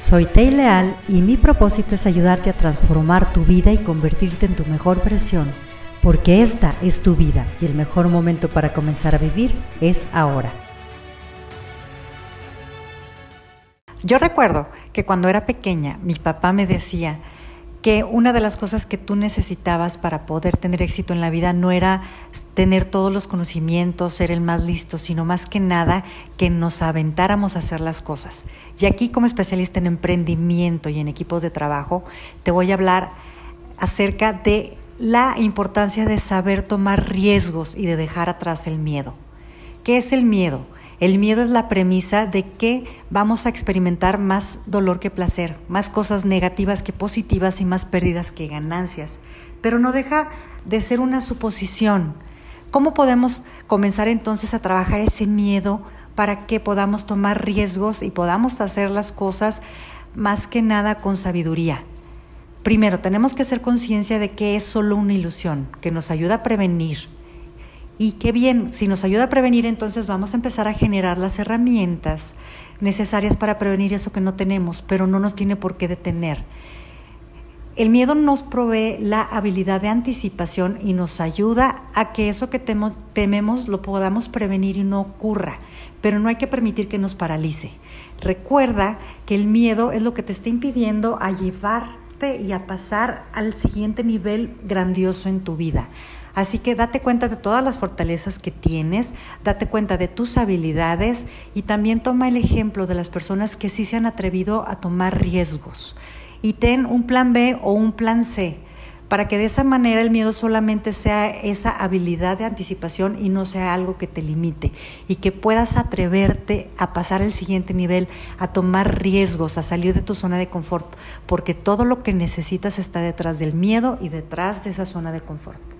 Soy Tei Leal y mi propósito es ayudarte a transformar tu vida y convertirte en tu mejor versión, porque esta es tu vida y el mejor momento para comenzar a vivir es ahora. Yo recuerdo que cuando era pequeña mi papá me decía que una de las cosas que tú necesitabas para poder tener éxito en la vida no era tener todos los conocimientos, ser el más listo, sino más que nada que nos aventáramos a hacer las cosas. Y aquí como especialista en emprendimiento y en equipos de trabajo, te voy a hablar acerca de la importancia de saber tomar riesgos y de dejar atrás el miedo. ¿Qué es el miedo? El miedo es la premisa de que vamos a experimentar más dolor que placer, más cosas negativas que positivas y más pérdidas que ganancias. Pero no deja de ser una suposición. ¿Cómo podemos comenzar entonces a trabajar ese miedo para que podamos tomar riesgos y podamos hacer las cosas más que nada con sabiduría? Primero, tenemos que hacer conciencia de que es solo una ilusión, que nos ayuda a prevenir y qué bien, si nos ayuda a prevenir, entonces vamos a empezar a generar las herramientas necesarias para prevenir eso que no tenemos, pero no nos tiene por qué detener. El miedo nos provee la habilidad de anticipación y nos ayuda a que eso que tememos lo podamos prevenir y no ocurra, pero no hay que permitir que nos paralice. Recuerda que el miedo es lo que te está impidiendo a llevarte y a pasar al siguiente nivel grandioso en tu vida. Así que date cuenta de todas las fortalezas que tienes, date cuenta de tus habilidades y también toma el ejemplo de las personas que sí se han atrevido a tomar riesgos. Y ten un plan B o un plan C para que de esa manera el miedo solamente sea esa habilidad de anticipación y no sea algo que te limite y que puedas atreverte a pasar al siguiente nivel, a tomar riesgos, a salir de tu zona de confort, porque todo lo que necesitas está detrás del miedo y detrás de esa zona de confort.